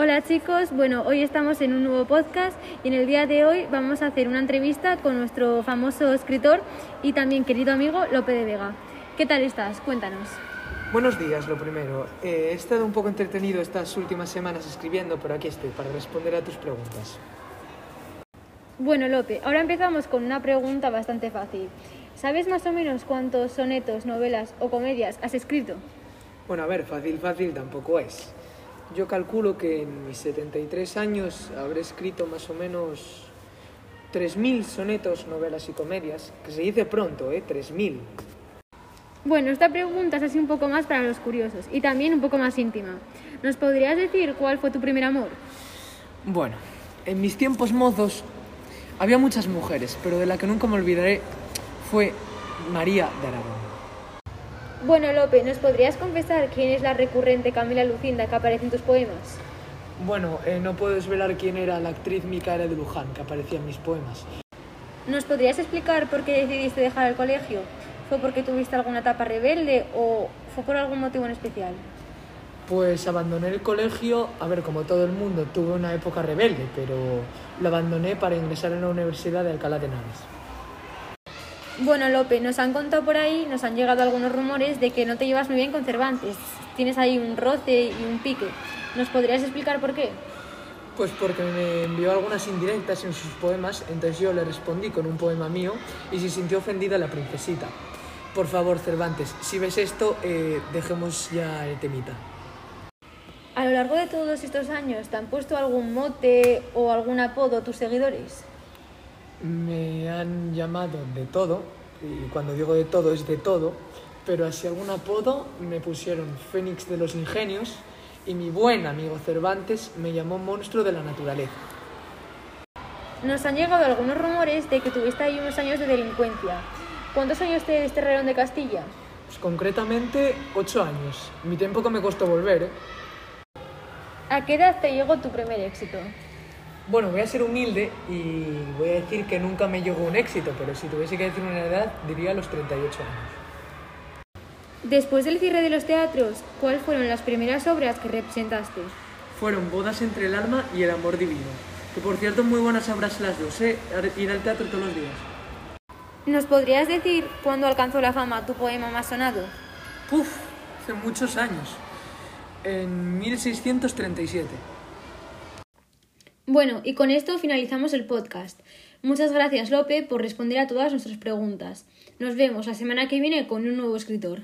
Hola chicos, bueno, hoy estamos en un nuevo podcast y en el día de hoy vamos a hacer una entrevista con nuestro famoso escritor y también querido amigo Lope de Vega. ¿Qué tal estás? Cuéntanos. Buenos días, lo primero. Eh, he estado un poco entretenido estas últimas semanas escribiendo, pero aquí estoy para responder a tus preguntas. Bueno, Lope, ahora empezamos con una pregunta bastante fácil. ¿Sabes más o menos cuántos sonetos, novelas o comedias has escrito? Bueno, a ver, fácil, fácil tampoco es. Yo calculo que en mis 73 años habré escrito más o menos 3.000 sonetos, novelas y comedias, que se dice pronto, ¿eh? 3.000. Bueno, esta pregunta es así un poco más para los curiosos y también un poco más íntima. ¿Nos podrías decir cuál fue tu primer amor? Bueno, en mis tiempos mozos había muchas mujeres, pero de la que nunca me olvidaré fue María de Aragón. Bueno, Lope, ¿nos podrías confesar quién es la recurrente Camila Lucinda que aparece en tus poemas? Bueno, eh, no puedo desvelar quién era la actriz Micaela de Luján que aparecía en mis poemas. ¿Nos podrías explicar por qué decidiste dejar el colegio? ¿Fue porque tuviste alguna etapa rebelde o fue por algún motivo en especial? Pues abandoné el colegio, a ver, como todo el mundo, tuve una época rebelde, pero lo abandoné para ingresar en la Universidad de Alcalá de Henares. Bueno, Lope, nos han contado por ahí, nos han llegado algunos rumores de que no te llevas muy bien con Cervantes. Tienes ahí un roce y un pique. ¿Nos podrías explicar por qué? Pues porque me envió algunas indirectas en sus poemas, entonces yo le respondí con un poema mío y se sintió ofendida la princesita. Por favor, Cervantes, si ves esto, eh, dejemos ya el temita. A lo largo de todos estos años, ¿te han puesto algún mote o algún apodo tus seguidores? Me han llamado de todo, y cuando digo de todo es de todo, pero así algún apodo me pusieron Fénix de los Ingenios y mi buen amigo Cervantes me llamó monstruo de la naturaleza. Nos han llegado algunos rumores de que tuviste ahí unos años de delincuencia. ¿Cuántos años te desterraron de Castilla? Pues concretamente ocho años. Mi tiempo que me costó volver, ¿eh? ¿A qué edad te llegó tu primer éxito? Bueno, voy a ser humilde y voy a decir que nunca me llegó un éxito, pero si tuviese que decir una edad, diría los 38 años. Después del cierre de los teatros, ¿cuáles fueron las primeras obras que representaste? Fueron Bodas entre el alma y El amor divino, que por cierto muy buenas obras las dos, ¿eh? Ir al teatro todos los días. ¿Nos podrías decir cuándo alcanzó la fama tu poema más sonado? Uf, hace muchos años. En 1637. Bueno, y con esto finalizamos el podcast. Muchas gracias, Lope, por responder a todas nuestras preguntas. Nos vemos la semana que viene con un nuevo escritor.